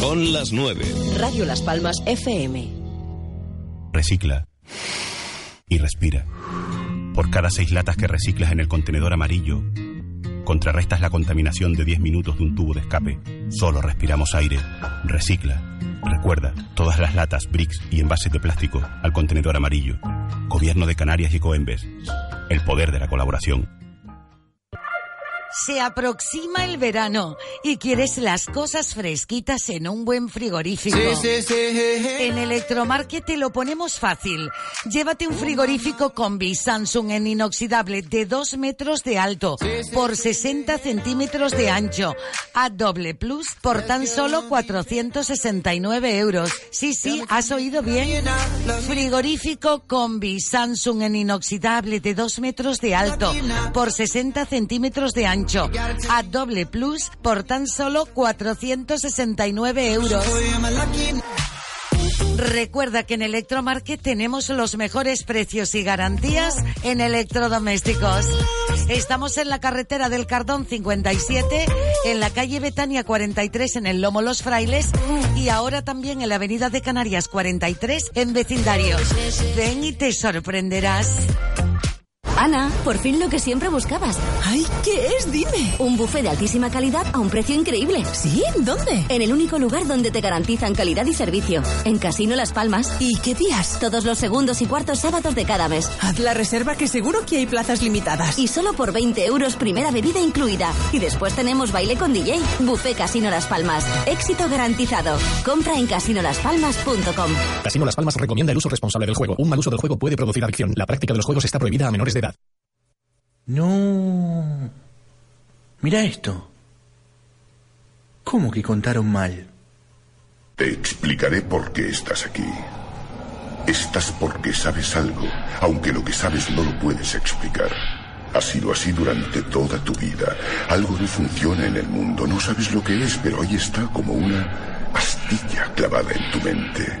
Son las 9. Radio Las Palmas FM. Recicla. Y respira. Por cada seis latas que reciclas en el contenedor amarillo, contrarrestas la contaminación de 10 minutos de un tubo de escape. Solo respiramos aire. Recicla. Recuerda, todas las latas, bricks y envases de plástico al contenedor amarillo. Gobierno de Canarias y Coembes. El poder de la colaboración. Se aproxima el verano y quieres las cosas fresquitas en un buen frigorífico. En Electromarket te lo ponemos fácil. Llévate un frigorífico combi Samsung en inoxidable de 2 metros de alto por 60 centímetros de ancho a doble plus por tan solo 469 euros. Sí, sí, has oído bien. Frigorífico combi Samsung en inoxidable de 2 metros de alto por 60 centímetros de ancho a doble plus por tan solo 469 euros. Recuerda que en Electromarket tenemos los mejores precios y garantías en electrodomésticos. Estamos en la carretera del Cardón 57, en la calle Betania 43 en el Lomo Los Frailes y ahora también en la avenida de Canarias 43 en vecindarios. Ven y te sorprenderás. Ana, por fin lo que siempre buscabas. ¡Ay, qué es! Dime. Un buffet de altísima calidad a un precio increíble. ¿Sí? ¿Dónde? En el único lugar donde te garantizan calidad y servicio. En Casino Las Palmas. ¿Y qué días? Todos los segundos y cuartos sábados de cada mes. Haz la reserva que seguro que hay plazas limitadas. Y solo por 20 euros primera bebida incluida. Y después tenemos baile con DJ. Buffet Casino Las Palmas. Éxito garantizado. Compra en casinolaspalmas.com. Casino Las Palmas recomienda el uso responsable del juego. Un mal uso del juego puede producir adicción. La práctica de los juegos está prohibida a menores de edad. No. Mira esto. ¿Cómo que contaron mal? Te explicaré por qué estás aquí. Estás porque sabes algo, aunque lo que sabes no lo puedes explicar. Ha sido así durante toda tu vida. Algo no funciona en el mundo, no sabes lo que es, pero ahí está como una astilla clavada en tu mente.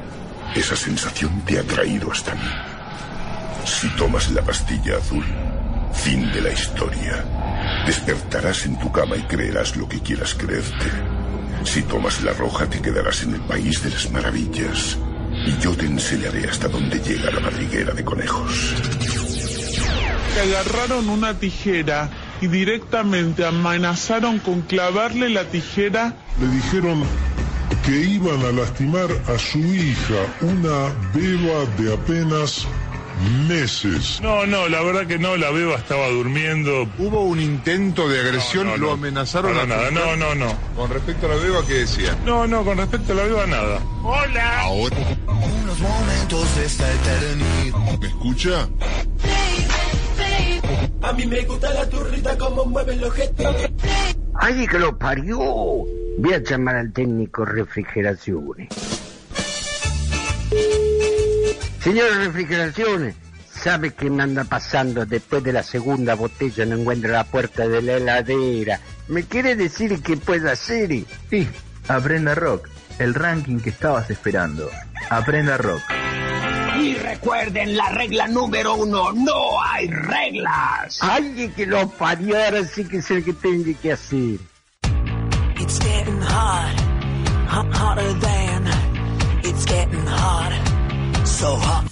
Esa sensación te ha traído hasta mí. Si tomas la pastilla azul, Fin de la historia. Despertarás en tu cama y creerás lo que quieras creerte. Si tomas la roja te quedarás en el país de las maravillas. Y yo te enseñaré hasta dónde llega la madriguera de conejos. Agarraron una tijera y directamente amenazaron con clavarle la tijera. Le dijeron que iban a lastimar a su hija, una beba de apenas meses. No, no, la verdad que no, la beba estaba durmiendo. Hubo un intento de agresión, lo amenazaron a nada, no, no, no. Con respecto a la beba, ¿qué decían? No, no, con respecto a la beba, nada. Hola. Ahora. Unos momentos de esta eternidad. ¿Me escucha? A mí me gusta la turrita como mueven los gestos. ¡Ay, que lo parió! Voy a llamar al técnico refrigeraciones. Señor refrigeraciones, ¿sabe qué me anda pasando después de la segunda botella? No encuentro la puerta de la heladera. ¿Me quiere decir qué puedo hacer? Sí, aprenda rock, el ranking que estabas esperando. Aprenda rock. Y recuerden la regla número uno, no hay reglas. Alguien que lo parió, ahora sí que es el que tengo que hacer. It's getting hot, hot hotter than, it's getting hot, so hot.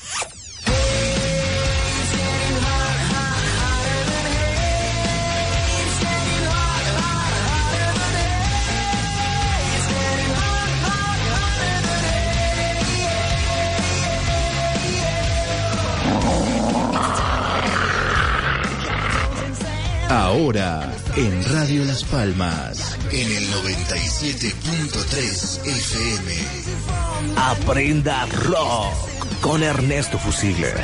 Ahora, en Radio Las Palmas, en el 97.3 FM. Aprenda rock con Ernesto Fusiles.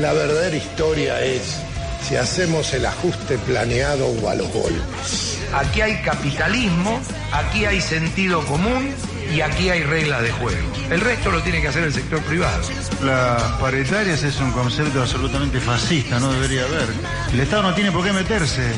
La verdadera historia es si hacemos el ajuste planeado o a los golpes. Aquí hay capitalismo, aquí hay sentido común y aquí hay reglas de juego. El resto lo tiene que hacer el sector privado. Las paritarias es un concepto absolutamente fascista, no debería haber. El Estado no tiene por qué meterse.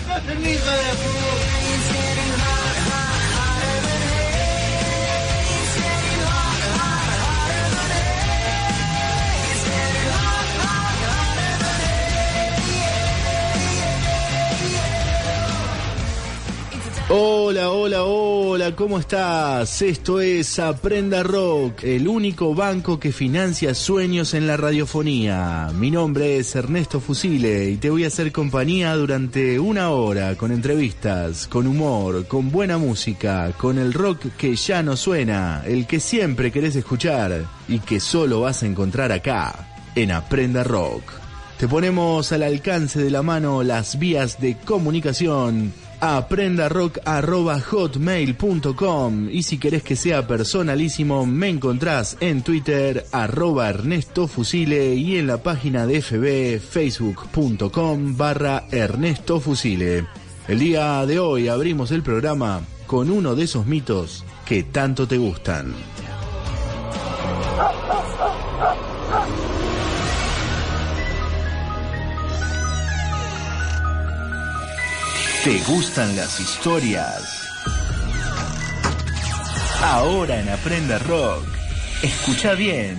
Hola, hola, hola, ¿cómo estás? Esto es Aprenda Rock, el único banco que financia sueños en la radiofonía. Mi nombre es Ernesto Fusile y te voy a hacer compañía durante una hora con entrevistas, con humor, con buena música, con el rock que ya no suena, el que siempre querés escuchar y que solo vas a encontrar acá, en Aprenda Rock. Te ponemos al alcance de la mano las vías de comunicación aprendarock.hotmail.com y si querés que sea personalísimo me encontrás en Twitter arroba Ernesto Fusile y en la página de FB facebook.com barra Ernesto Fusile. El día de hoy abrimos el programa con uno de esos mitos que tanto te gustan. ¿Te gustan las historias? Ahora en Aprenda Rock, escucha bien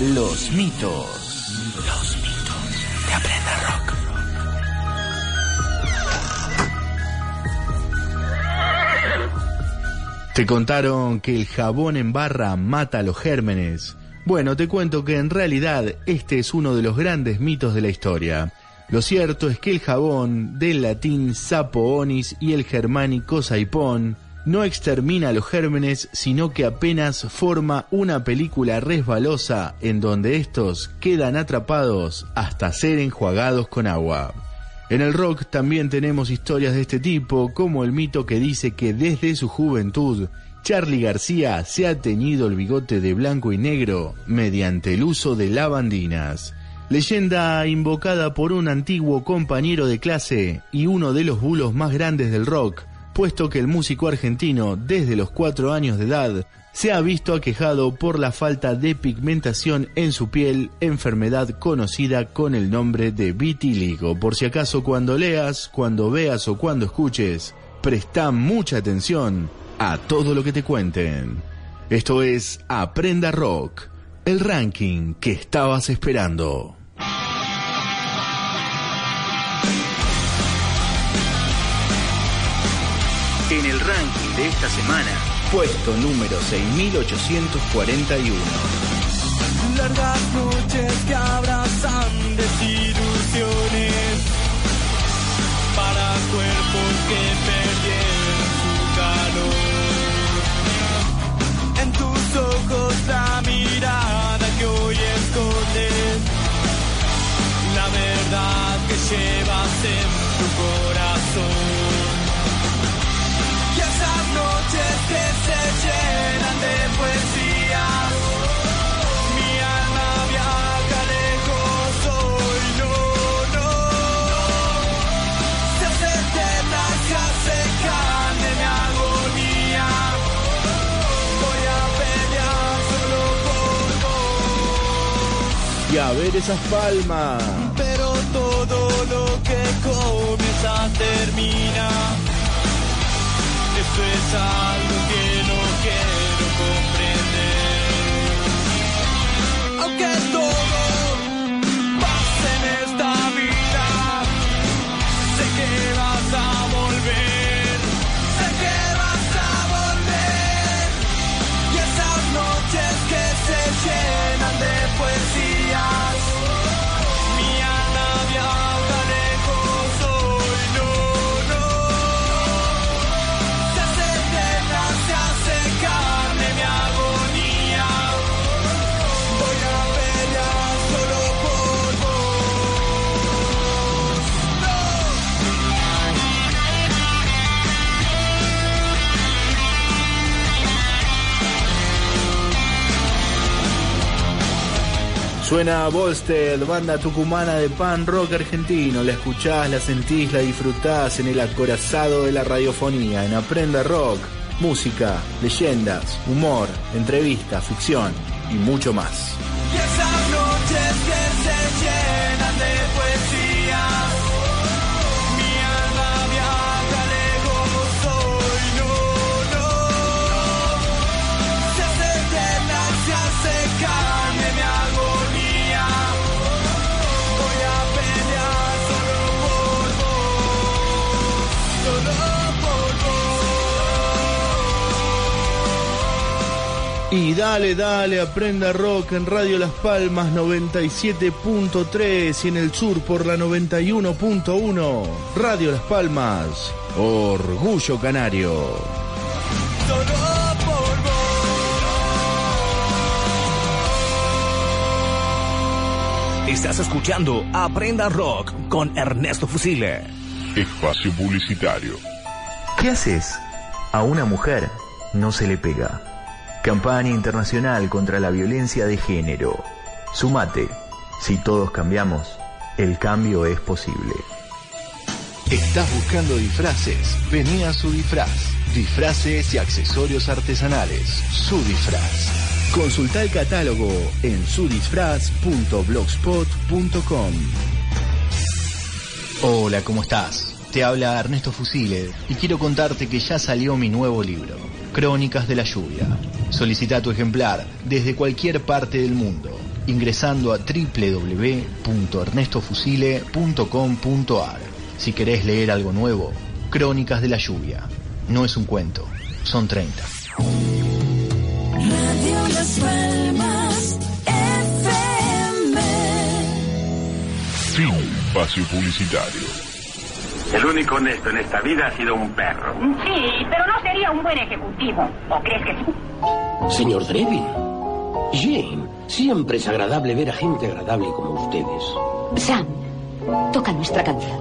los mitos. Los mitos de Aprenda Rock. ¿Te contaron que el jabón en barra mata a los gérmenes? Bueno, te cuento que en realidad este es uno de los grandes mitos de la historia. Lo cierto es que el jabón, del latín sapo onis y el germánico saipón, no extermina los gérmenes, sino que apenas forma una película resbalosa en donde estos quedan atrapados hasta ser enjuagados con agua. En el rock también tenemos historias de este tipo, como el mito que dice que desde su juventud, Charlie García se ha teñido el bigote de blanco y negro mediante el uso de lavandinas. Leyenda invocada por un antiguo compañero de clase y uno de los bulos más grandes del rock, puesto que el músico argentino, desde los cuatro años de edad, se ha visto aquejado por la falta de pigmentación en su piel, enfermedad conocida con el nombre de vitíligo. Por si acaso cuando leas, cuando veas o cuando escuches, presta mucha atención a todo lo que te cuenten. Esto es Aprenda Rock, el ranking que estabas esperando. De esta semana, puesto número 6841. Largas noches que abrazan desilusiones para cuerpos que perdieron su calor. En tus ojos la mirada que hoy escondes, la verdad que llevas en ver esas palmas. Pero todo lo que comienza termina. Eso es Suena Bolster, banda tucumana de pan rock argentino. La escuchás, la sentís, la disfrutás en el acorazado de la radiofonía, en Aprenda Rock. Música, leyendas, humor, entrevistas, ficción y mucho más. Y dale, dale, aprenda rock en Radio Las Palmas 97.3 y en el sur por la 91.1. Radio Las Palmas, Orgullo Canario. Estás escuchando Aprenda Rock con Ernesto Fusile. Espacio publicitario. ¿Qué haces? A una mujer no se le pega. Campaña internacional contra la violencia de género. Sumate. Si todos cambiamos, el cambio es posible. ¿Estás buscando disfraces? Vení a su disfraz. Disfraces y accesorios artesanales. Su disfraz. Consulta el catálogo en sudisfraz.blogspot.com. Hola, ¿cómo estás? Te habla Ernesto Fusile y quiero contarte que ya salió mi nuevo libro, Crónicas de la Lluvia. Solicita tu ejemplar desde cualquier parte del mundo ingresando a www.ernestofusile.com.ar. Si querés leer algo nuevo, Crónicas de la Lluvia. No es un cuento, son 30. Radio Las Palmas FM. Fin. Espacio publicitario. El único honesto en esta vida ha sido un perro. Sí, pero no sería un buen ejecutivo. ¿O crees que sí? Señor Drevin. Jane, siempre es agradable ver a gente agradable como ustedes. Sam, toca nuestra canción.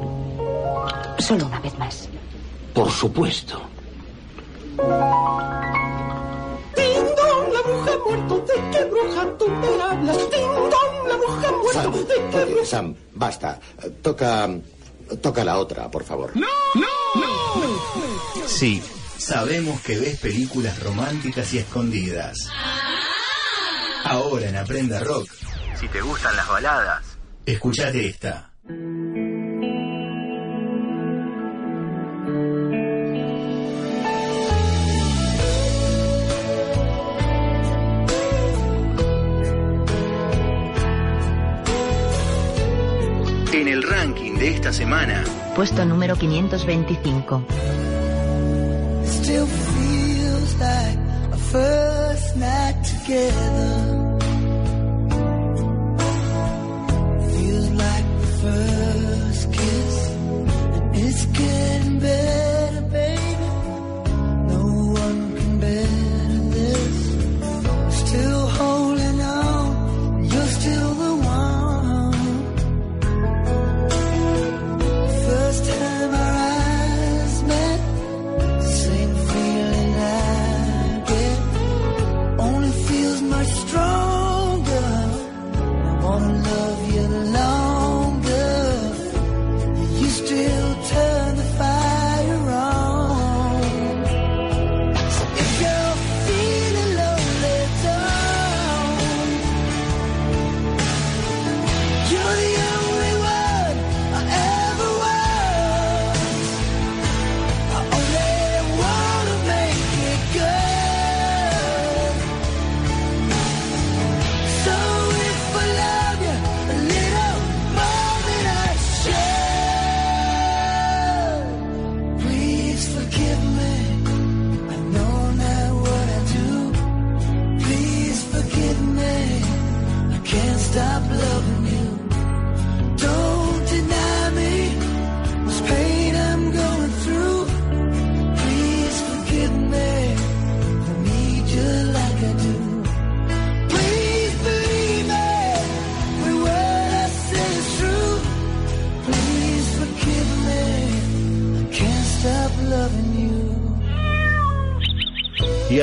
Solo una vez más. Por supuesto. Ding dong, la bruja muerto. ¿De qué bruja tú me hablas? Ding dong, la bruja muerto. Sam, ¿De qué oye, Sam, basta. Toca. Toca la otra, por favor. No, no, no. Sí, sabemos que ves películas románticas y escondidas. Ahora en Aprenda Rock, Si te gustan las baladas, escuchate esta. De esta semana, Puesto número 525. Still feels like a first night together.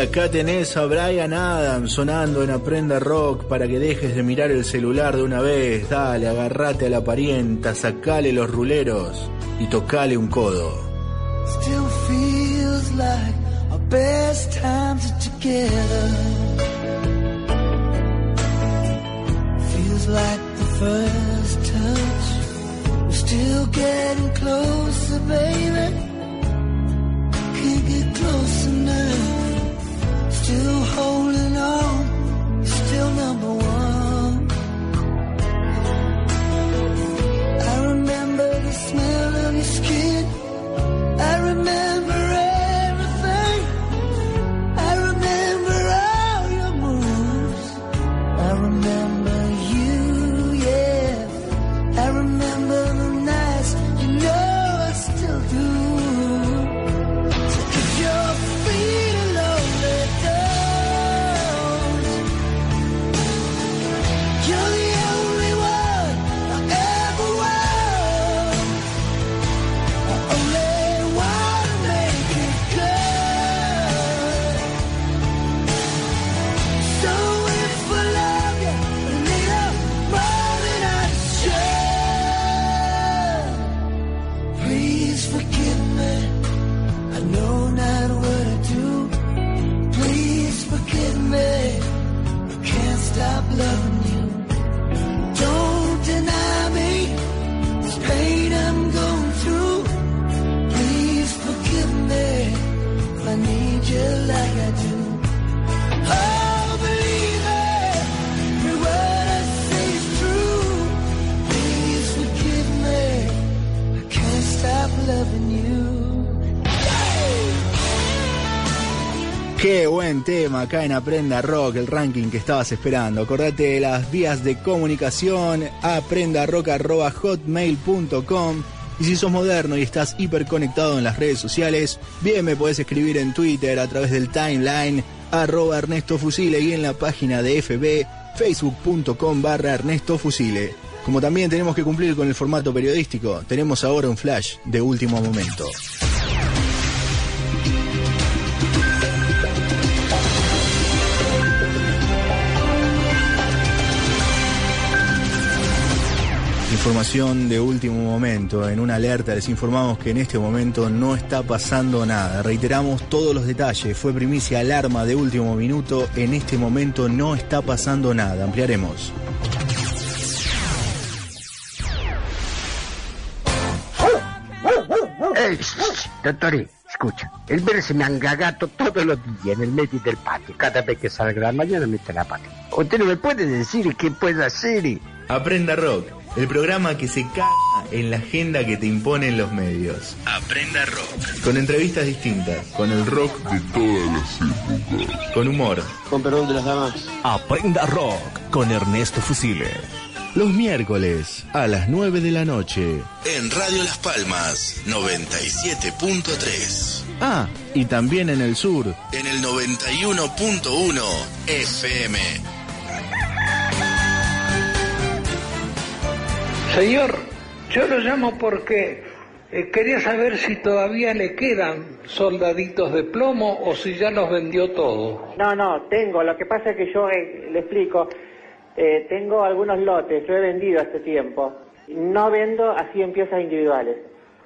Acá tenés a Brian Adams sonando en Aprenda Rock para que dejes de mirar el celular de una vez. Dale, agarrate a la parienta, sacale los ruleros y tocale un codo. Still feels like our best times are together. Feels like the first touch. We're still getting closer, baby. Can't get close enough. Still holding on. Still number one. I remember the smell of your skin. I remember buen tema acá en Aprenda Rock, el ranking que estabas esperando. Acordate de las vías de comunicación, aprendarock.hotmail.com. Y si sos moderno y estás hiperconectado en las redes sociales, bien me podés escribir en Twitter a través del timeline arroba Ernesto Fusile y en la página de FB facebook.com barra Ernesto Fusile. Como también tenemos que cumplir con el formato periodístico, tenemos ahora un flash de último momento. Información de último momento. En una alerta les informamos que en este momento no está pasando nada. Reiteramos todos los detalles. Fue primicia alarma de último minuto. En este momento no está pasando nada. Ampliaremos. Ey, dottore, escucha, el verde se me angagato todos los días en el medio del patio. Cada vez que salga la mañana mete la pata. ¿Usted no me puede decir qué puede hacer? Aprenda Rock, el programa que se caga en la agenda que te imponen los medios. Aprenda Rock. Con entrevistas distintas, con el rock de todas las épocas. Con humor. Con perdón de las damas. Aprenda Rock con Ernesto Fusile. Los miércoles a las 9 de la noche. En Radio Las Palmas 97.3. Ah, y también en el sur. En el 91.1 FM. Señor, yo lo llamo porque eh, quería saber si todavía le quedan soldaditos de plomo o si ya los vendió todo. No, no, tengo. Lo que pasa es que yo eh, le explico. eh, tengo algunos lotes, yo he vendido hace tiempo. No vendo así en piezas individuales.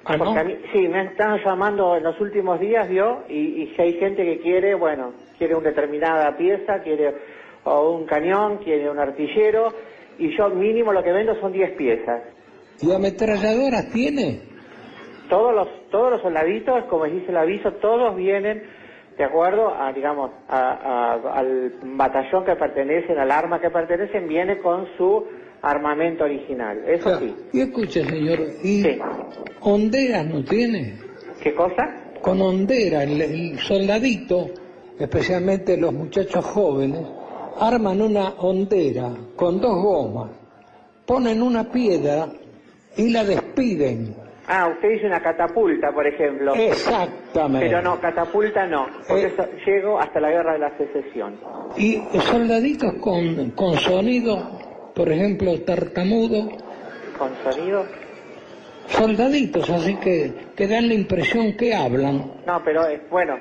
¿Ah, no? Porque a mí- sí, me están llamando en los últimos días, ¿vio? Y, y si hay gente que quiere, bueno, quiere una determinada pieza, quiere o un cañón, quiere un artillero, y yo mínimo lo que vendo son 10 piezas. ¿Y ametralladoras tiene? Todos los, todos los soldaditos, como dice el aviso, todos vienen de acuerdo a, digamos, a- a- al batallón que pertenecen, al arma que pertenecen, viene con su armamento original. Eso sí. Y escuche, señor, ¿y honderas no tiene? ¿Qué cosa? Con hondera, el, el soldadito, especialmente los muchachos jóvenes, arman una hondera con dos gomas, ponen una piedra y la despiden. Ah, usted dice una catapulta, por ejemplo. Exactamente. Pero no, catapulta no, porque Eh. llego hasta la guerra de la secesión. Y soldaditos con, con sonido, por ejemplo, tartamudo, ¿Con sonido? soldaditos así que, que dan la impresión que hablan. No, pero eh, bueno,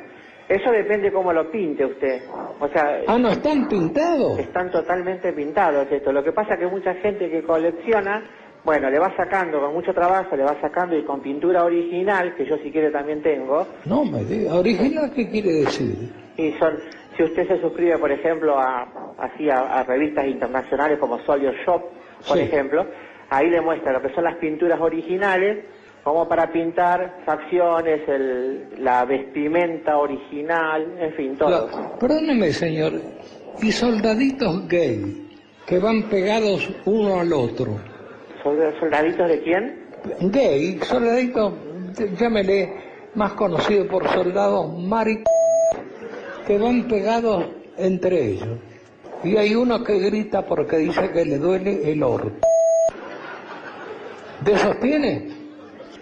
Eso depende cómo lo pinte usted. O sea, Ah, ¿no están pintados? están totalmente pintados esto. Lo que pasa es que mucha gente que colecciona, bueno, le va sacando con mucho trabajo, le va sacando y con pintura original, que yo si quiere también tengo, No me diga, ¿original qué quiere decir? y son, si usted se suscribe, por ejemplo, a, así a, a revistas internacionales como Solio Shop, por Sí. ejemplo, ahí le muestra lo que son las pinturas originales, como para pintar facciones, el- la vestimenta original, en fin, todo. Claro, Perdóneme, señor. Y soldaditos gay que van pegados uno al otro. ¿Sold- ¿Soldaditos de quién? Gay, soldaditos, llámele más conocido por soldados mari que van pegados entre ellos. Y hay uno que grita porque dice que le duele el orto. ¿De esos tiene?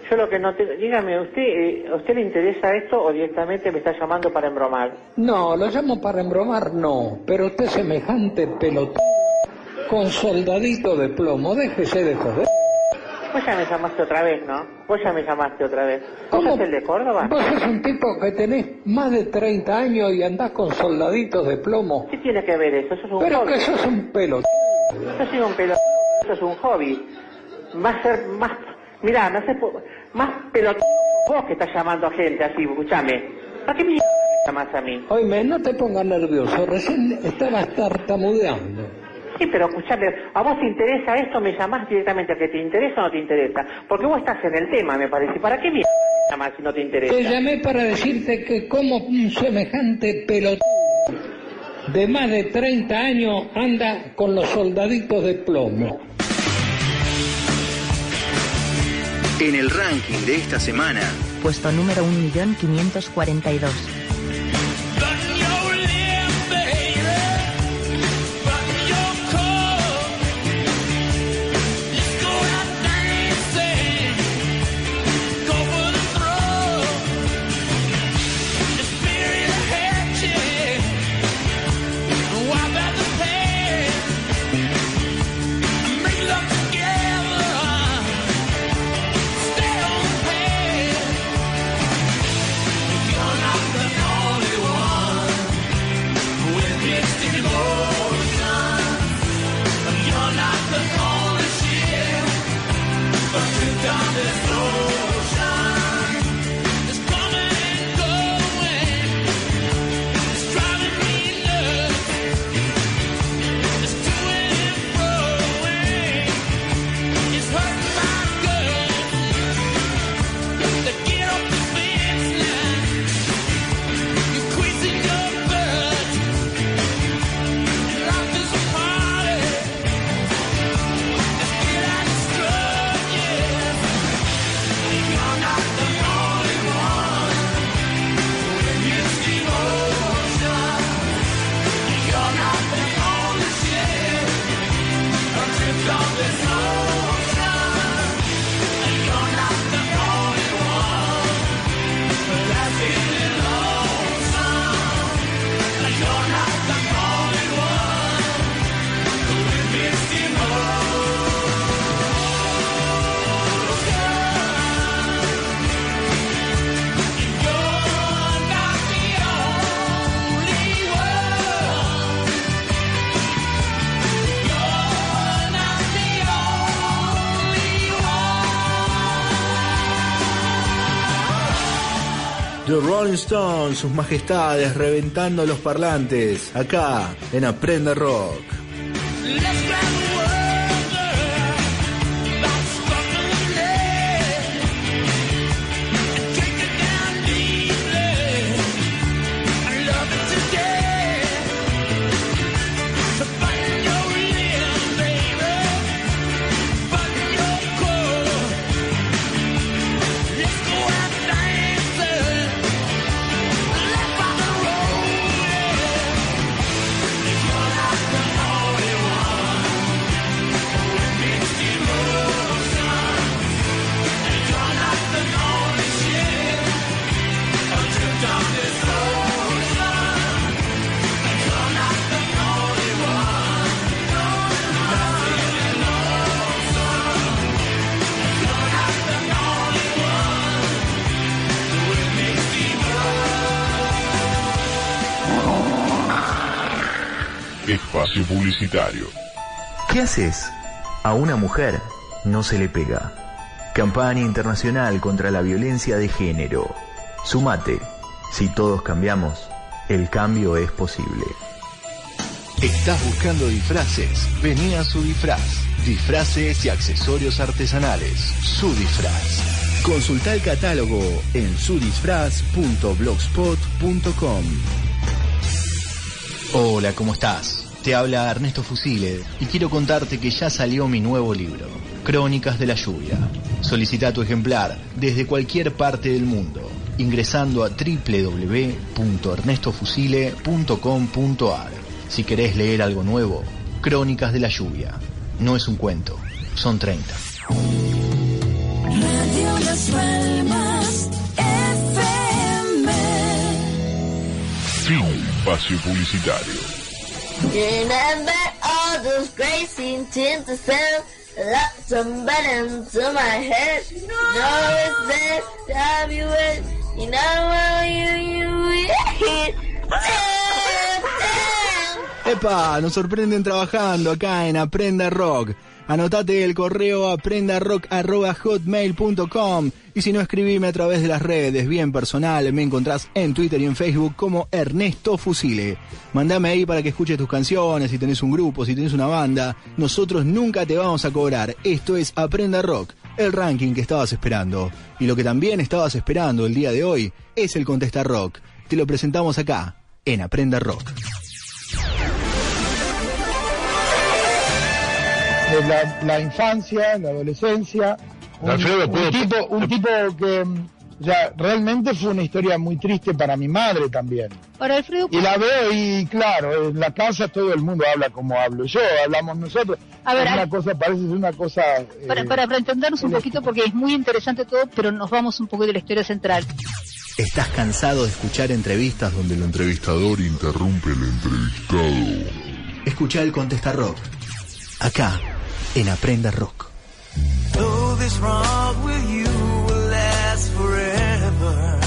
Yo lo que no te... Dígame, ¿usted, eh, ¿a usted le interesa esto o directamente me está llamando para embromar? No, lo llamo para embromar, no. Pero usted semejante pelotón con soldadito de plomo, déjese de joder. Vos ya me llamaste otra vez, ¿no? Vos ya me llamaste otra vez. ¿Vos sos el de Córdoba? Vos sos un tipo que tenés más de 30 años y andás con soldaditos de plomo. ¿Qué tiene que ver eso? Eso es un Pero hobby. que sos un pelotón. Yo soy un pelotón, eso es un hobby. Va a ser más... Mirá, no sé, po- más pelotón vos que estás llamando a gente así, escúchame. ¿Para qué mierda me llamas a mí? Oíme, no te pongas nervioso, recién estabas tartamudeando. Sí, pero escúchame, ¿a vos te interesa esto? ¿Me llamás directamente a que te interesa o no te interesa? Porque vos estás en el tema, me parece. ¿Para qué mierda me llamas si no te interesa? Te llamé para decirte que como un semejante pelotón de más de 30 años anda con los soldaditos de plomo. En el ranking de esta semana, Puesto número 1.542. Rolling Stones, sus majestades, reventando los parlantes, acá en Aprende Rock. Espacio Publicitario. ¿Qué haces? A una mujer no se le pega. Campaña internacional contra la violencia de género. Sumate. Si todos cambiamos, el cambio es posible. ¿Estás buscando disfraces? Vení a su disfraz. Disfraces y accesorios artesanales. Su disfraz. Consulta el catálogo en sudisfraz.blogspot.com. Hola, ¿cómo estás? Te habla Ernesto Fusile y quiero contarte que ya salió mi nuevo libro, Crónicas de la Lluvia. Solicita tu ejemplar desde cualquier parte del mundo ingresando a www.ernestofusile.com.ar. Si querés leer algo nuevo, Crónicas de la Lluvia. No es un cuento, son 30. Radio Las Palmas FM. Fin Espacio Publicitario. Remember all those my head. No, ¡Epa! Nos sorprenden trabajando acá en Aprenda Rock. Anotate el correo aprendarock.hotmail.com y si no, escribime a través de las redes, bien personal, me encontrás en Twitter y en Facebook como Ernesto Fusile. Mandame ahí para que escuches tus canciones, si tenés un grupo, si tenés una banda. Nosotros nunca te vamos a cobrar. Esto es Aprenda Rock, el ranking que estabas esperando. Y lo que también estabas esperando el día de hoy es el Contesta Rock. Te lo presentamos acá, en Aprenda Rock. de la, la infancia, la adolescencia. Un, Alfredo, un ¿puedo- tipo, un tipo que ya realmente fue una historia muy triste para mi madre también. Para Alfredo, Y la veo y claro, en la casa todo el mundo habla como hablo yo, hablamos nosotros. A ver, es una Al- cosa, parece ser una cosa... eh, para, para, para entendernos un poquito, porque es muy interesante todo, pero nos vamos un poco de la historia central. ¿Estás cansado de escuchar entrevistas donde el entrevistador interrumpe al entrevistado? Escucha el Contesta Rock. Acá, en Aprenda Rock. Though this wrong with you will last forever.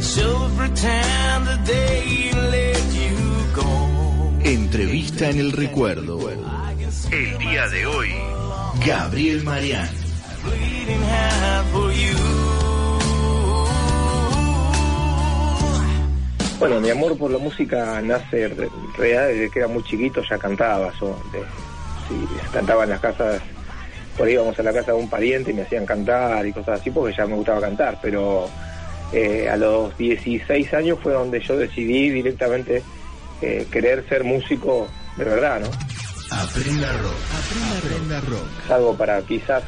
So pretend the day you let you go. Entrevista en el recuerdo. El día de hoy, Gabriel Marián. Bueno, mi amor por la música nace en realidad desde que era muy chiquito, ya cantaba. Yo, de- sí, cantaba en las casas, por ahí íbamos a la casa de un pariente y me hacían cantar y cosas así porque ya me gustaba cantar. Pero eh, a los 16 años fue donde yo decidí directamente eh, querer ser músico de verdad, ¿no? Aprenda Rock. Aprenda, Aprenda Rock. es algo para quizás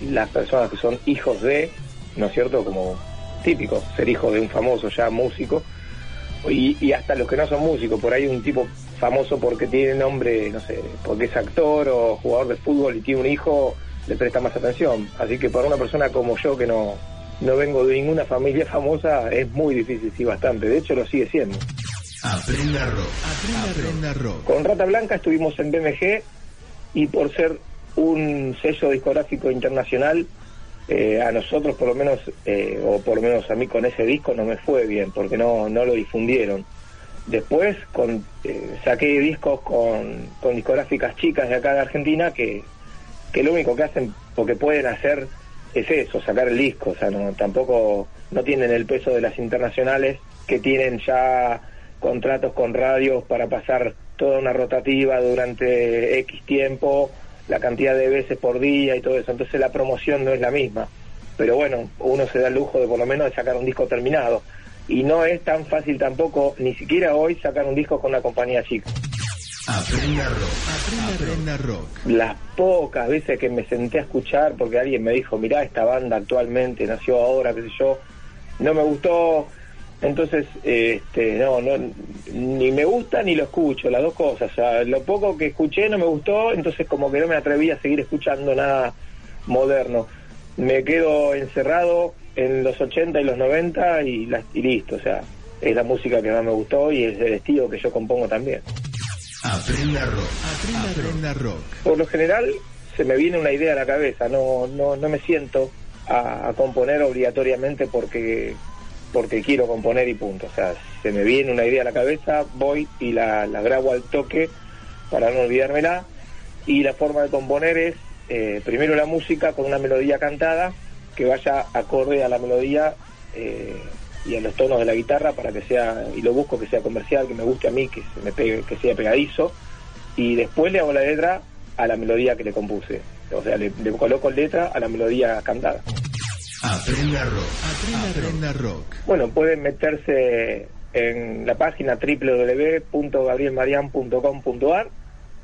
las personas que son hijos de, ¿no es cierto? Como típico, ser hijo de un famoso ya músico, y, y hasta los que no son músicos, por ahí un tipo famoso porque tiene nombre, no sé, porque es actor o jugador de fútbol y tiene un hijo, le presta más atención. Así que para una persona como yo que no, no vengo de ninguna familia famosa, es muy difícil, sí, bastante. De hecho, lo sigue siendo. Aprenda Rock. Aprenda, Aprenda Rock. Con Rata Blanca estuvimos en BMG y por ser un sello discográfico internacional, eh, a nosotros por lo menos, eh, o por lo menos a mí con ese disco no me fue bien, porque no, no lo difundieron. Después con, eh, saqué discos con, con discográficas chicas de acá de Argentina que, que lo único que hacen, porque pueden hacer, es eso, sacar el disco, o sea, no, tampoco no tienen el peso de las internacionales que tienen ya contratos con radios para pasar toda una rotativa durante X tiempo, la cantidad de veces por día y todo eso, entonces la promoción no es la misma. Pero bueno, uno se da el lujo de por lo menos de sacar un disco terminado. Y no es tan fácil tampoco, ni siquiera hoy, sacar un disco con una compañía chica. Aprenda Rock. Aprenda, Aprenda Rock. las pocas veces que me senté a escuchar porque alguien me dijo, mirá, esta banda actualmente nació ahora, qué sé yo, no me gustó, entonces, este, no, no, ni me gusta ni lo escucho, las dos cosas, o sea, lo poco que escuché no me gustó, entonces como que no me atreví a seguir escuchando nada moderno, me quedo encerrado en los 80 y los 90 y, la- y listo, o sea, es la música que más me gustó y es el estilo que yo compongo también. Aprenda Rock. Aprenda, Aprenda Rock. por lo general se me viene una idea a la cabeza, no, no, no me siento a, a componer obligatoriamente porque porque quiero componer y punto. O sea, se me viene una idea a la cabeza, voy y la, la grabo al toque para no olvidármela. Y la forma de componer es eh, primero la música con una melodía cantada que vaya acorde a la melodía eh, y a los tonos de la guitarra para que sea, y lo busco que sea comercial, que me guste a mí, que se me pegue, que sea pegadizo. Y después le hago la letra a la melodía que le compuse. O sea, le, le coloco letra a la melodía cantada. Aprenda rock. Aprenda, rock. Bueno, pueden meterse en la página www.gabrielmarian.com.ar.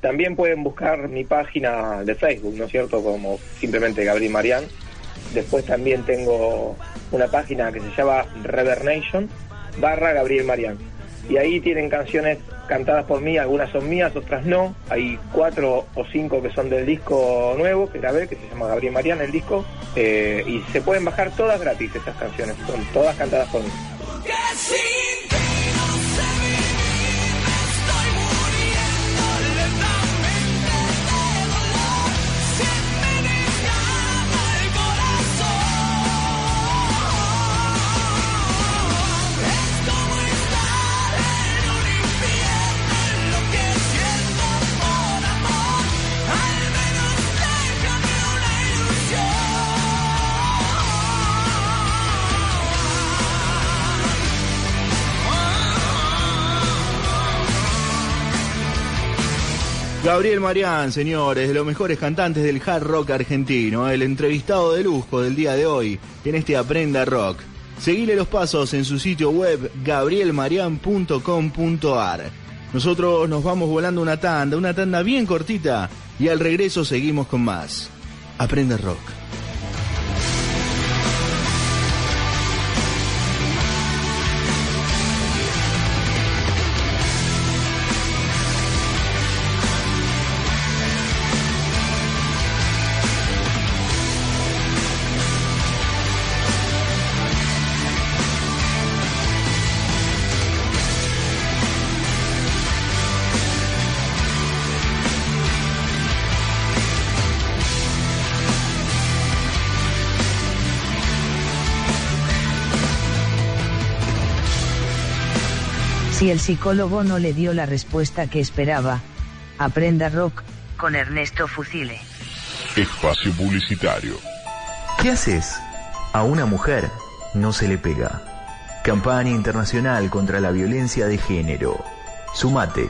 También pueden buscar mi página de Facebook, ¿no es cierto? Como simplemente Gabriel Marian. Después también tengo una página que se llama Revernation barra Gabriel Marian. Y ahí tienen canciones cantadas por mí, algunas son mías, otras no. Hay cuatro o cinco que son del disco nuevo que grabé, que se llama Gabriel Marian el disco. Eh, y se pueden bajar todas gratis esas canciones, son todas cantadas por mí. Gabriel Marián, señores, de los mejores cantantes del hard rock argentino, el entrevistado de lujo del día de hoy en este Aprenda Rock. Seguile los pasos en su sitio web gabrielmarian.com.ar. Nosotros nos vamos volando una tanda, una tanda bien cortita, y al regreso seguimos con más. Aprenda Rock. Si el psicólogo no le dio la respuesta que esperaba, aprenda rock con Ernesto Fusile. Espacio publicitario. ¿Qué haces? A una mujer no se le pega. Campaña internacional contra la violencia de género. Sumate.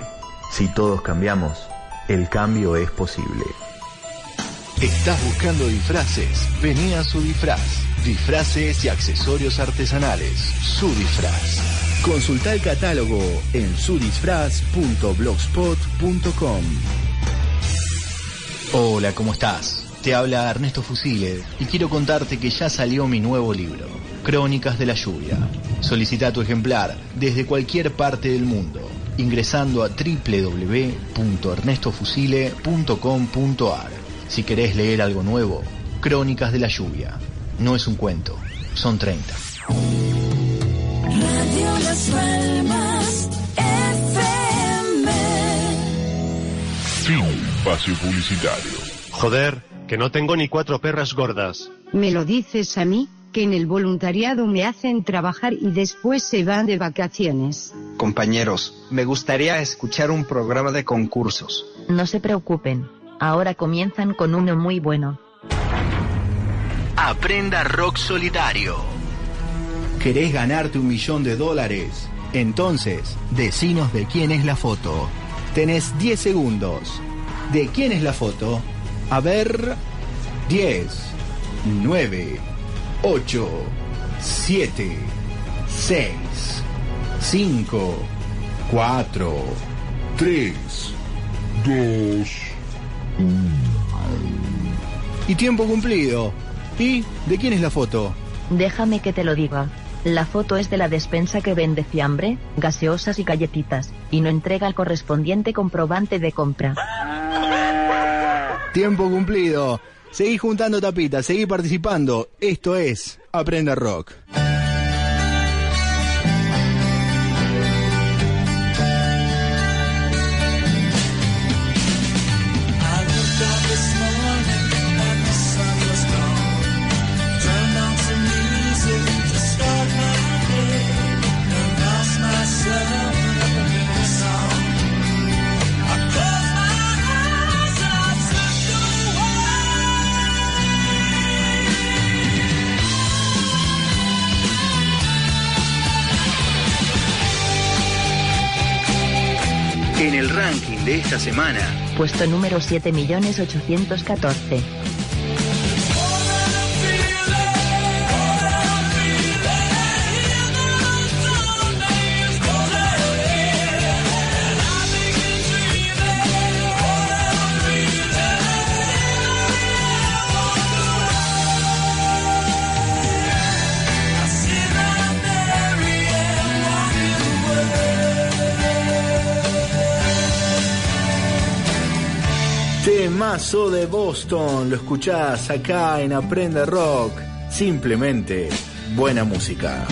Si todos cambiamos, el cambio es posible. ¿Estás buscando disfraces? Vení a su disfraz. Disfraces y accesorios artesanales. Su disfraz. Consulta el catálogo en sudisfraz.blogspot.com. Hola, ¿cómo estás? Te habla Ernesto Fusile y quiero contarte que ya salió mi nuevo libro, Crónicas de la Lluvia. Solicita tu ejemplar desde cualquier parte del mundo ingresando a www.ernestofusile.com.ar. Si querés leer algo nuevo, Crónicas de la Lluvia. No es un cuento, son 30. Radio Las Palmas FM. Fin. Espacio publicitario. Joder, que no tengo ni cuatro perras gordas. Me lo dices a mí, que en el voluntariado me hacen trabajar y después se van de vacaciones. Compañeros, me gustaría escuchar un programa de concursos. No se preocupen, ahora comienzan con uno muy bueno. Aprenda rock solidario. ¿Querés ganarte un millón de dólares? Entonces, decinos de quién es la foto. Tenés 10 segundos. ¿De quién es la foto? A ver. 10, 9, 8, 7, 6, 5, 4, 3, 2, Y tiempo cumplido. ¿Y de quién es la foto? Déjame que te lo diga. La foto es de la despensa que vende fiambre, gaseosas y galletitas, y no entrega el correspondiente comprobante de compra. Tiempo cumplido. Seguí juntando tapitas, seguí participando. Esto es Aprenda Rock. En el ranking de esta semana, Puesto número 7.814. temazo de Boston, lo escuchás acá en Aprende Rock. Simplemente buena música.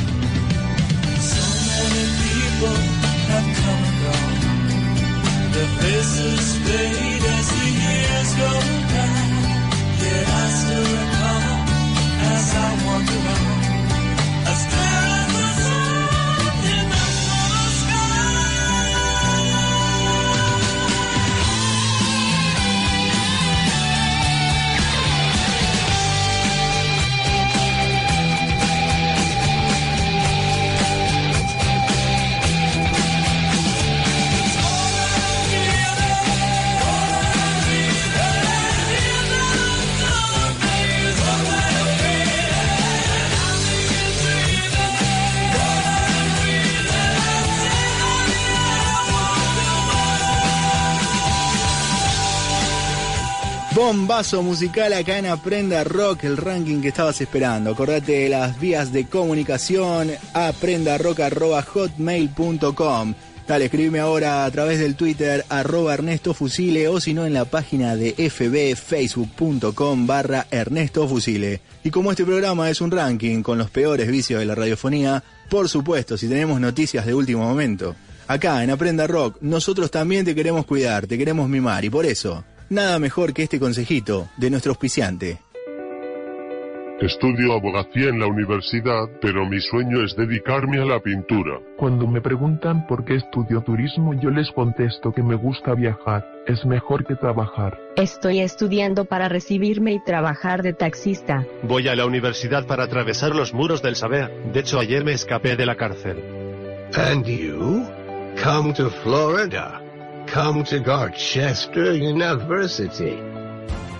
Bombazo musical acá en Aprenda Rock, el ranking que estabas esperando. Acordate de las vías de comunicación, aprendarock.hotmail.com. Dale, escribime ahora a través del Twitter, arroba Ernesto Fusile, o si no en la página de fbfacebook.com barra Ernesto Fusile. Y como este programa es un ranking con los peores vicios de la radiofonía, por supuesto, si tenemos noticias de último momento, acá en Aprenda Rock, nosotros también te queremos cuidar, te queremos mimar, y por eso, nada mejor que este consejito de nuestro auspiciante. Estudio abogacía en la universidad, pero mi sueño es dedicarme a la pintura. Cuando me preguntan por qué estudio turismo, yo les contesto que me gusta viajar. Es mejor que trabajar. Estoy estudiando para recibirme y trabajar de taxista. Voy a la universidad para atravesar los muros del saber. De hecho, ayer me escapé de la cárcel. And you? Come to Florida. Come to University.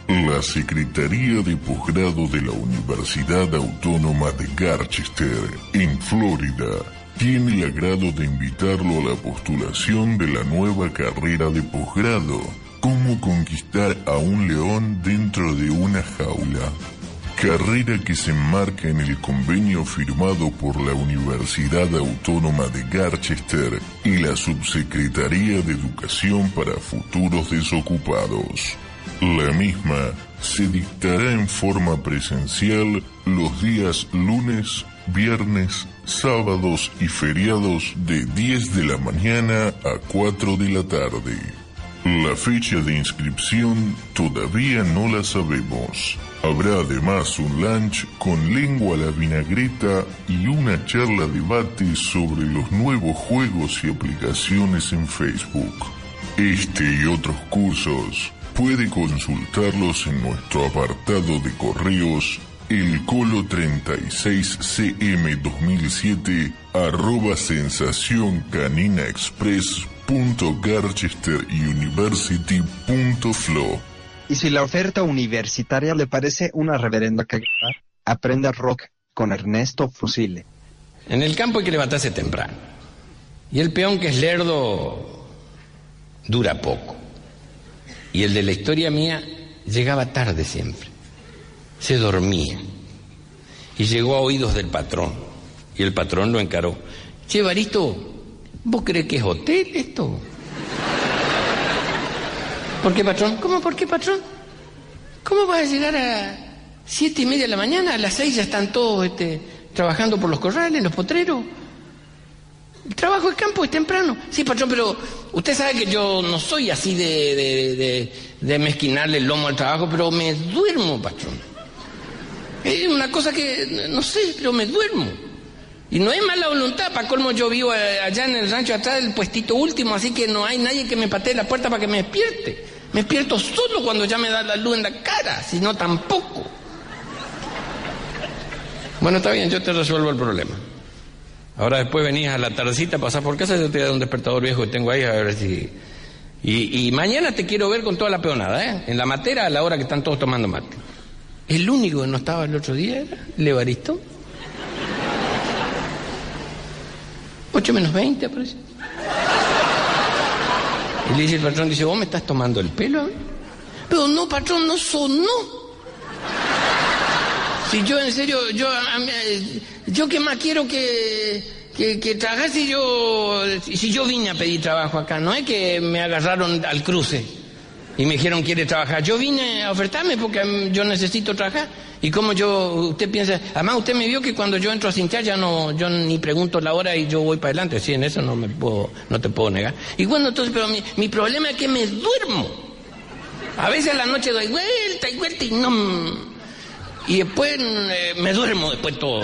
La Secretaría de Posgrado de la Universidad Autónoma de Garchester, en Florida, tiene el agrado de invitarlo a la postulación de la nueva carrera de posgrado, Cómo conquistar a un león dentro de una jaula. Carrera que se enmarca en el convenio firmado por la Universidad Autónoma de Garchester y la Subsecretaría de Educación para Futuros Desocupados. La misma se dictará en forma presencial los días lunes, viernes, sábados y feriados de 10 de la mañana a 4 de la tarde. La fecha de inscripción todavía no la sabemos. Habrá además un lunch con lengua a la vinagreta y una charla debate sobre los nuevos juegos y aplicaciones en Facebook. Este y otros cursos puede consultarlos en nuestro apartado de correos el colo 36 cm 2007 arroba sensación canina express punto garchester university punto flo. Y si la oferta universitaria le parece una reverenda cagada, aprenda rock con Ernesto Fusile. En el campo hay que levantarse temprano. Y el peón que es lerdo dura poco. Y el de la historia mía llegaba tarde siempre. Se dormía. Y llegó a oídos del patrón. Y el patrón lo encaró. Che, Barito, ¿vos crees que es hotel esto? ¿Por qué, patrón? ¿Cómo por qué, patrón? ¿Cómo vas a llegar a siete y media de la mañana? A las seis ya están todos este, trabajando por los corrales, los potreros. El trabajo de campo es temprano. Sí, patrón, pero usted sabe que yo no soy así de, de, mezquinarle el lomo al trabajo, pero me duermo, patrón. Es una cosa que, no sé, pero me duermo. Y no es mala voluntad, para colmo yo vivo allá en el rancho atrás del puestito último, así que no hay nadie que me patee la puerta para que me despierte. Me despierto solo cuando ya me da la luz en la cara, si no tampoco. Bueno, está bien, yo te resuelvo el problema. Ahora después venís a la tardecita, pasás por casa, yo te doy un despertador viejo que tengo ahí, a ver si, Y, y mañana te quiero ver con toda la peonada, ¿eh? En la matera a la hora que están todos tomando mate. El único que no estaba el otro día era Levaristo. 8 menos 20, aparece. Y le dice el patrón, dice, ¿vos me estás tomando el pelo? mí?". Pero no, patrón, no sonó. Si yo, en serio, yo, eh, yo qué más quiero que, que, que trabajar si yo, si yo vine a pedir trabajo acá, no es que me agarraron al cruce y me dijeron quiere trabajar. Yo vine a ofertarme porque mm, yo necesito trabajar. Y como yo, usted piensa, además usted me vio que cuando yo entro a cintear ya no, yo ni pregunto la hora y yo voy para adelante. Sí, en eso no me puedo, no te puedo negar. Y bueno, entonces, pero mi, problema es que me duermo. A veces a la noche doy vuelta y vuelta y no. Y después eh, me duermo después todo.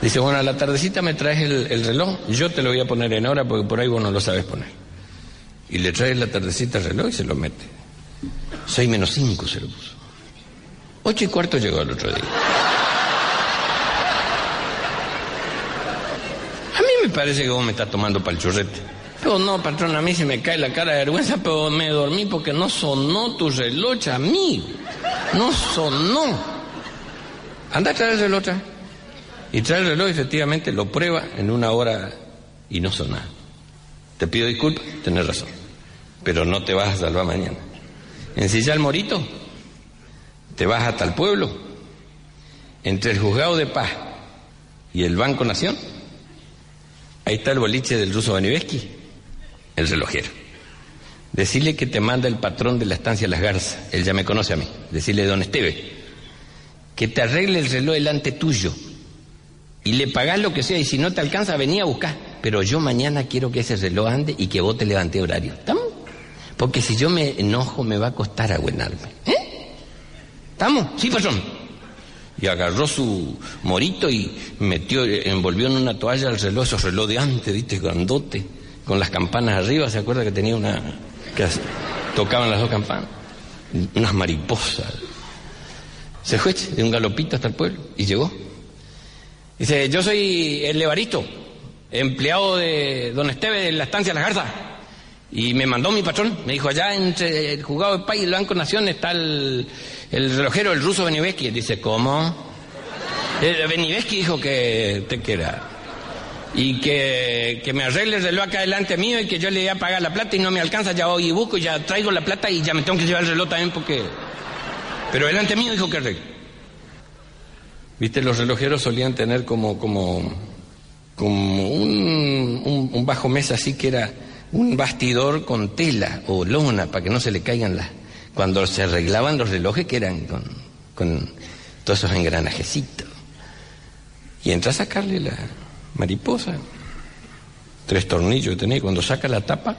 Dice, bueno, a la tardecita me traes el, el reloj, yo te lo voy a poner en hora porque por ahí vos no lo sabes poner. Y le trae la tardecita el reloj y se lo mete. Seis menos cinco se lo puso. Ocho y cuarto llegó el otro día. A mí me parece que vos me estás tomando para el churrete. Pero no, patrón, a mí se me cae la cara de vergüenza, pero me dormí porque no sonó tu reloj a mí. No sonó. Anda a traer el reloj. Y trae el reloj, efectivamente, lo prueba en una hora y no sonó. Te pido disculpas, tenés razón. Pero no te vas a salvar mañana. Ensilla el morito, te vas hasta el pueblo, entre el juzgado de paz y el Banco Nación. Ahí está el boliche del ruso Baniveski, el relojero. Decirle que te manda el patrón de la estancia Las Garzas, él ya me conoce a mí. Decirle, don Esteve, que te arregle el reloj delante tuyo y le pagás lo que sea y si no te alcanza, venía a buscar. Pero yo mañana quiero que ese reloj ande y que vos te levantes horario. ¿Estamos? Porque si yo me enojo me va a costar aguenarme. ¿Eh? ¿Estamos? Sí, patrón. Y agarró su morito y metió, envolvió en una toalla el reloj, esos reloj de antes, viste, grandote, con las campanas arriba, ¿se acuerda que tenía una, que tocaban las dos campanas? Unas mariposas. Se fue de un galopito hasta el pueblo y llegó. Dice, yo soy el Levaristo, empleado de don Esteve de la estancia Las Garzas. Y me mandó mi patrón, me dijo, allá entre el juzgado de paz y el Banco Nación está el, el relojero, el ruso Beniveski. Dice, ¿cómo? El dijo que te quiera. Y que, que me arregle el reloj acá delante mío y que yo le voy a pagar la plata y no me alcanza, ya voy y busco, ya traigo la plata y ya me tengo que llevar el reloj también porque... Pero delante mío dijo que arregle. Viste, los relojeros solían tener como, como, como un, un, un bajo mesa así que era un bastidor con tela o lona para que no se le caigan las... Cuando se arreglaban los relojes que eran con, con todos esos engranajecitos. Y entra a sacarle la mariposa. Tres tornillos que tenía y cuando saca la tapa,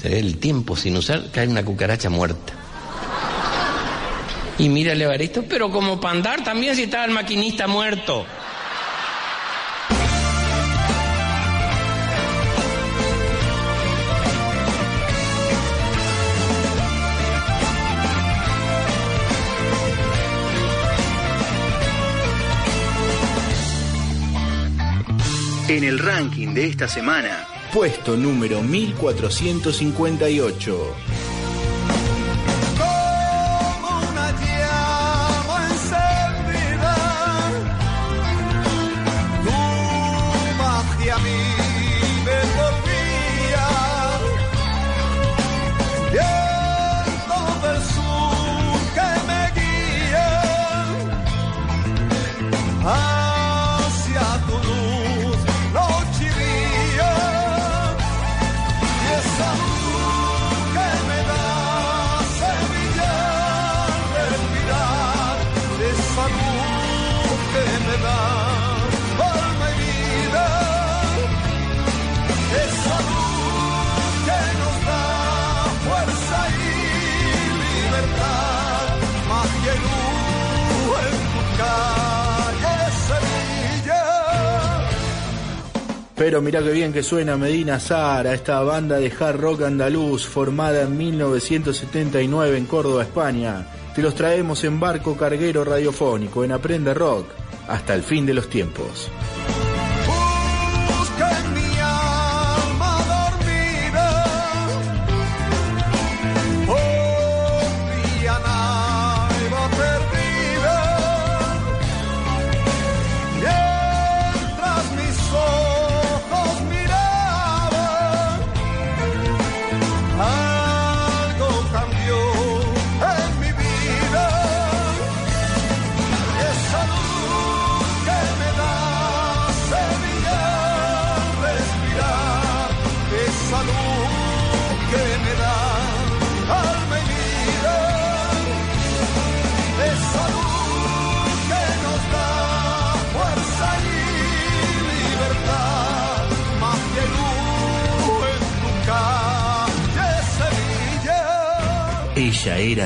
se ve el tiempo sin usar, cae una cucaracha muerta. Y mira el Evaristo, pero como para andar también si estaba el maquinista muerto. En el ranking de esta semana, puesto número 1458. Pero mirá qué bien que suena Medina Sara, esta banda de hard rock andaluz formada en 1979 en Córdoba, España. Te los traemos en barco carguero radiofónico en Aprende Rock hasta el fin de los tiempos.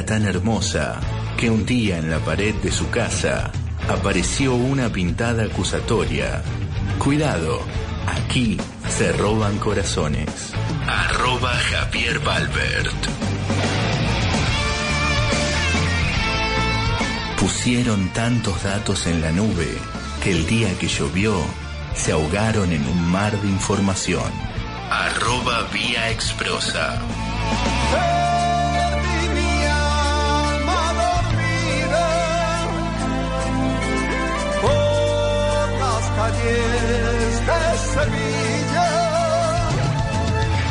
Tan hermosa que un día en la pared de su casa apareció una pintada acusatoria. Cuidado, aquí se roban corazones. Arroba Javier Valbert. Pusieron tantos datos en la nube que el día que llovió se ahogaron en un mar de información. Arroba Vía Exprosa. Sevilla.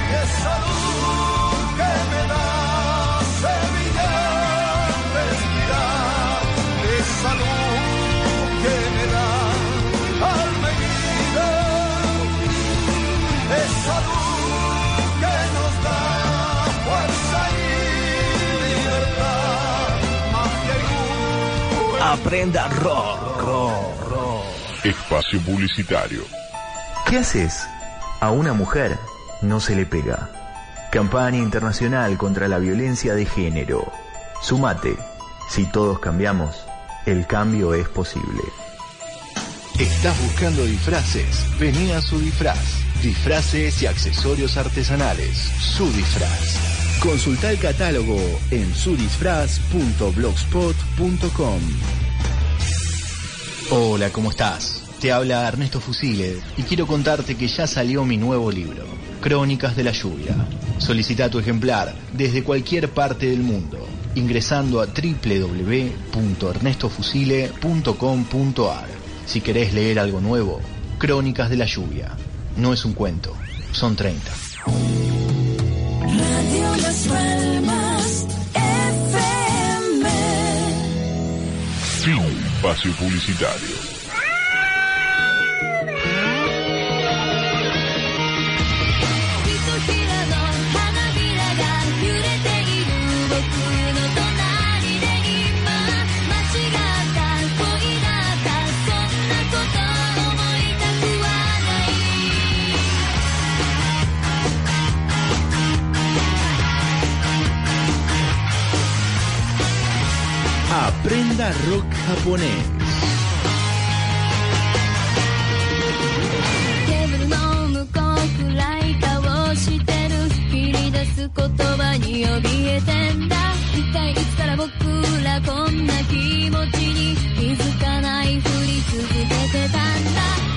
Y esa luz que me da Sevilla respirar, esa luz que me da Almeida, esa luz que nos da fuerza y libertad, magia y. Aprenda rock. rock, rock. Espacio Publicitario. ¿Qué haces? A una mujer no se le pega. Campaña internacional contra la violencia de género. Sumate. Si todos cambiamos, el cambio es posible. ¿Estás buscando disfraces? Vení a su disfraz. Disfraces y accesorios artesanales. Su disfraz. Consulta el catálogo en sudisfraz.blogspot.com. Hola, ¿cómo estás? Te habla Ernesto Fusile y quiero contarte que ya salió mi nuevo libro, Crónicas de la Lluvia. Solicita tu ejemplar desde cualquier parte del mundo ingresando a www.ernestofusile.com.ar. Si querés leer algo nuevo, Crónicas de la Lluvia. No es un cuento, son 30. Radio Las Palmas FM. Fin Espacio Publicitario. Aprenda rock japonés. テーブルの向こう暗い顔してる切り出す言葉に怯えてんだ一体いつから僕らこんな気持ちに気づかないふり続けてたんだ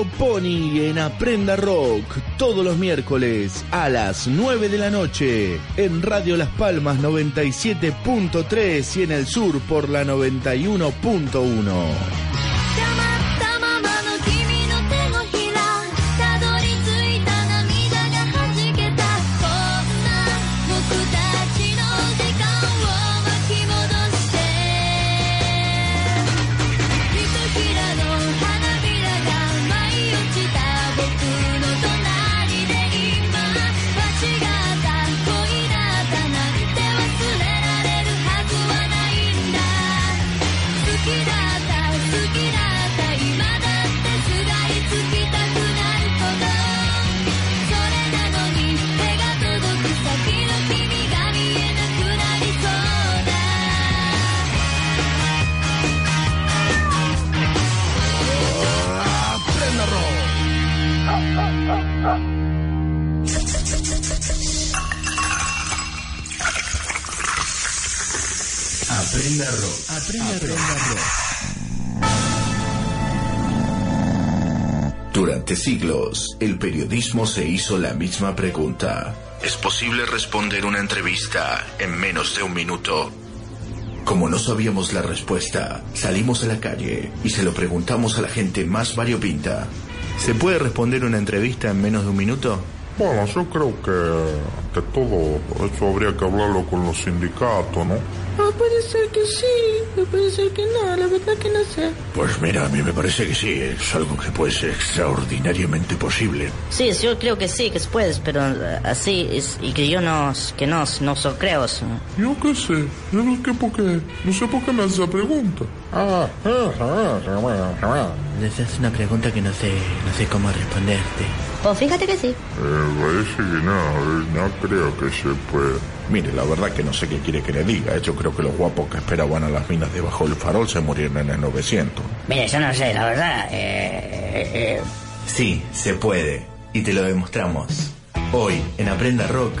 Stereo Pony en Aprenda Rock todos los miércoles a las 9 de la noche en Radio Las Palmas 97.3 y en el sur por la 91.1. periodismo se hizo la misma pregunta. ¿Es posible responder una entrevista en menos de un minuto? Como no sabíamos la respuesta, salimos a la calle y se lo preguntamos a la gente más variopinta. ¿Se puede responder una entrevista en menos de un minuto? Bueno, yo creo que ante todo eso habría que hablarlo con los sindicatos, ¿no? Ah, puede ser que sí, o puede ser que no, la verdad que no sé. Pues mira, a mí me parece que sí, es algo que puede ser extraordinariamente posible. Sí, yo creo que sí, que se puede, pero eh, así, es, y que yo no, que no, no so creo. Yo qué sé, yo no, sé por qué, no sé por qué me haces esa pregunta. Ah, Esa es una pregunta que no sé, no sé cómo responderte. Pues fíjate que sí. Eh, parece que no, eh, no creo que se pueda. Mire, la verdad que no sé qué quiere que le diga. ¿eh? Yo creo que los guapos que esperaban a las minas debajo del farol se murieron en el 900. Mire, yo no sé, la verdad. eh, eh, Sí, se puede. Y te lo demostramos. Hoy, en Aprenda Rock,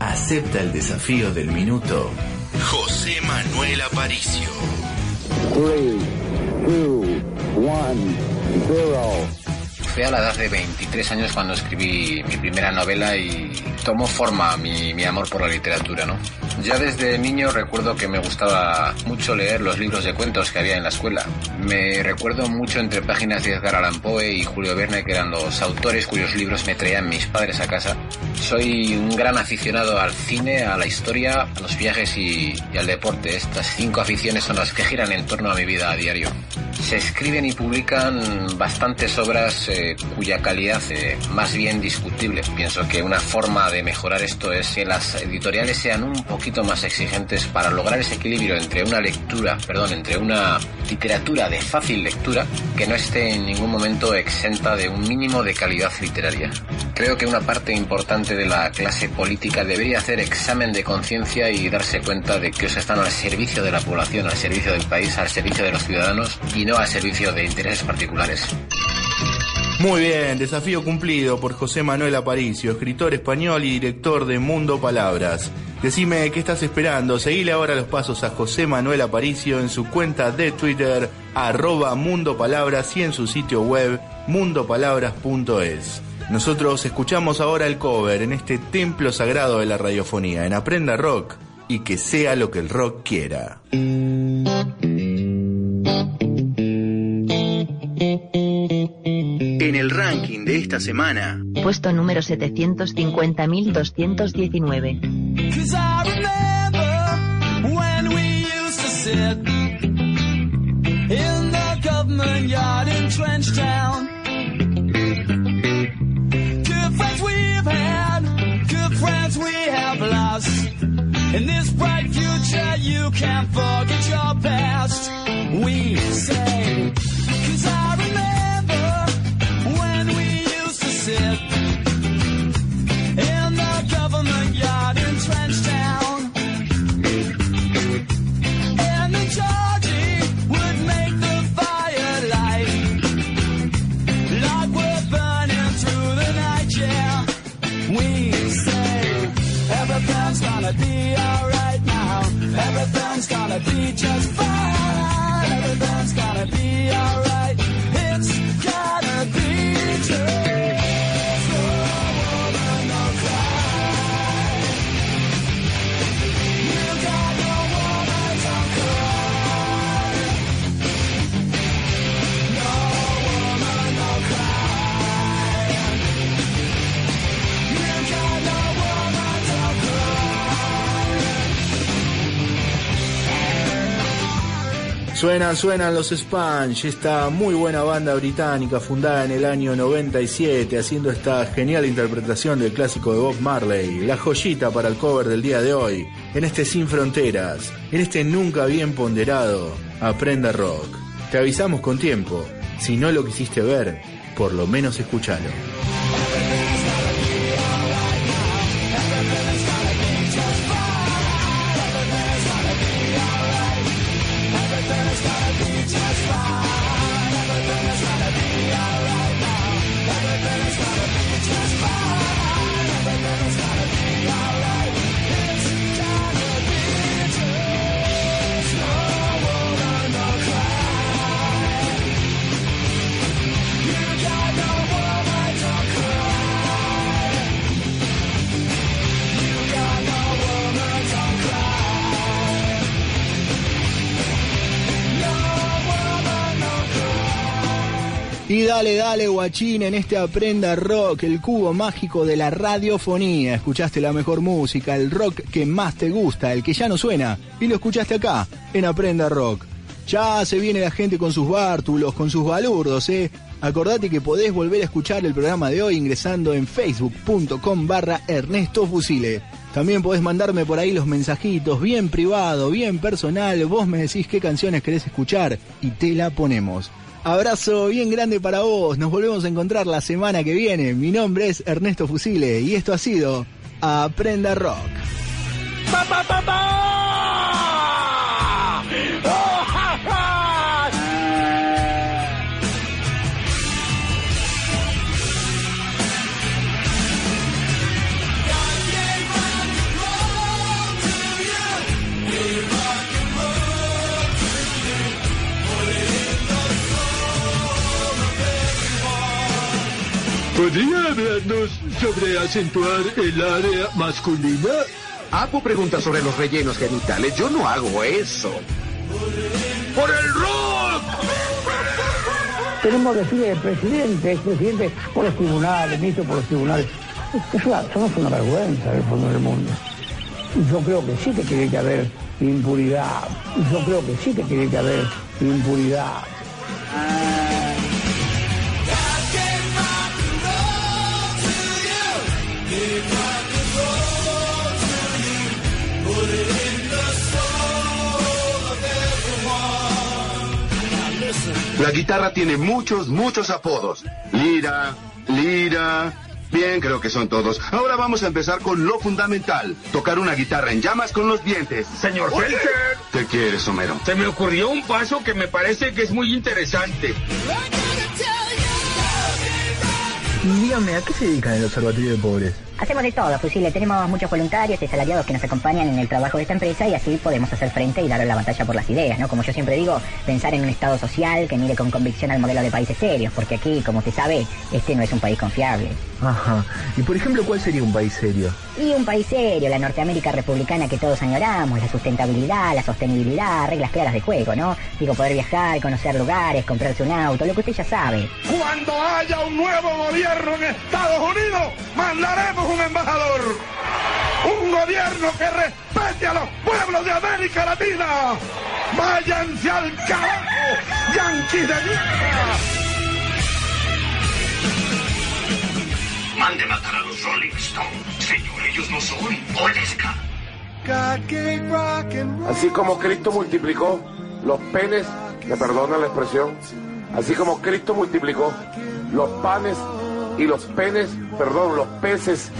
acepta el desafío del minuto José Manuel Aparicio. 3, 2, 1, 0. A la edad de 23 años cuando escribí mi primera novela y tomó forma mi, mi amor por la literatura, ¿no? Ya desde niño recuerdo que me gustaba mucho leer los libros de cuentos que había en la escuela. Me recuerdo mucho entre páginas de Edgar Allan Poe y Julio Verne, que eran los autores cuyos libros me traían mis padres a casa. Soy un gran aficionado al cine, a la historia, a los viajes y, y al deporte. Estas cinco aficiones son las que giran en torno a mi vida a diario. Se escriben y publican bastantes obras eh, cuya calidad eh, más bien discutible. Pienso que una forma de mejorar esto es que las editoriales sean un poquito más exigentes para lograr ese equilibrio entre una lectura, perdón, entre una literatura de fácil lectura que no esté en ningún momento exenta de un mínimo de calidad literaria. Creo que una parte importante de la clase política debería hacer examen de conciencia y darse cuenta de que ellos están al servicio de la población, al servicio del país, al servicio de los ciudadanos y no al servicio de intereses particulares. Muy bien, desafío cumplido por José Manuel Aparicio, escritor español y director de Mundo Palabras. Decime qué estás esperando, seguile ahora los pasos a José Manuel Aparicio en su cuenta de Twitter, arroba Mundo Palabras y en su sitio web mundopalabras.es. Nosotros escuchamos ahora el cover en este templo sagrado de la radiofonía, en Aprenda Rock, y que sea lo que el rock quiera. De esta semana, Puesto número 750.219. Cause I remember when we used to sit in the government yard in Trenchtown. Good friends we've had, good friends we have lost. In this bright future, you can't forget your past. We say, cause I remember gonna be just fine. Everything's gonna be alright. Suenan, suenan los Sponge, esta muy buena banda británica fundada en el año 97, haciendo esta genial interpretación del clásico de Bob Marley, la joyita para el cover del día de hoy, en este Sin Fronteras, en este nunca bien ponderado Aprenda Rock. Te avisamos con tiempo, si no lo quisiste ver, por lo menos escúchalo. Dale, dale, guachín, en este Aprenda Rock, el cubo mágico de la radiofonía. Escuchaste la mejor música, el rock que más te gusta, el que ya no suena, y lo escuchaste acá, en Aprenda Rock. Ya se viene la gente con sus bártulos, con sus balurdos, ¿eh? Acordate que podés volver a escuchar el programa de hoy ingresando en facebook.com barra Ernesto Fusile. También podés mandarme por ahí los mensajitos, bien privado, bien personal, vos me decís qué canciones querés escuchar y te la ponemos. Abrazo bien grande para vos, nos volvemos a encontrar la semana que viene. Mi nombre es Ernesto Fusile y esto ha sido Aprenda Rock. ¡Pa, pa, pa! ¿Podría hablarnos sobre acentuar el área masculina? Apo pregunta sobre los rellenos genitales. Yo no hago eso. ¡Por el rock! Tenemos que decir el presidente, es presidente por los tribunales, ministro por los tribunales. Es una, somos una vergüenza del fondo del mundo. Yo creo que sí que tiene que haber impunidad. Yo creo que sí que tiene que haber impunidad. La guitarra tiene muchos, muchos apodos. Lira, lira. Bien, creo que son todos. Ahora vamos a empezar con lo fundamental. Tocar una guitarra en llamas con los dientes. Señor Felker, ¿Qué quieres, Homero? se me ocurrió un paso que me parece que es muy interesante. Dígame, ¿a qué se dedican el Observatorio de Pobres? Hacemos de todo, Fusile. Tenemos muchos voluntarios y asalariados que nos acompañan en el trabajo de esta empresa y así podemos hacer frente y darle la batalla por las ideas, ¿no? Como yo siempre digo, pensar en un Estado social que mire con convicción al modelo de países serios, porque aquí, como usted sabe, este no es un país confiable. Ajá. Y por ejemplo, ¿cuál sería un país serio? Y un país serio, la Norteamérica republicana que todos añoramos, la sustentabilidad, la sostenibilidad, reglas claras de juego, ¿no? Digo, poder viajar, conocer lugares, comprarse un auto, lo que usted ya sabe. Cuando haya un nuevo gobierno en Estados Unidos, mandaremos un embajador. Un gobierno que respete a los pueblos de América Latina. Váyanse al carajo, yanquis de mierda. Mande matar a los Rolling Stones. Señor, ellos no son Oleska. Así como Cristo multiplicó los penes, me perdona la expresión, así como Cristo multiplicó los panes y los penes, perdón, los peces.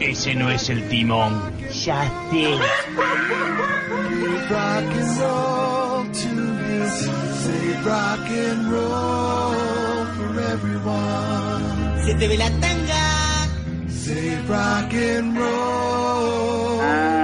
Ese no es el timón. Ya sé. rock and roll to me. Say rock and roll for everyone. Se te ve la tanga. Say rock and roll.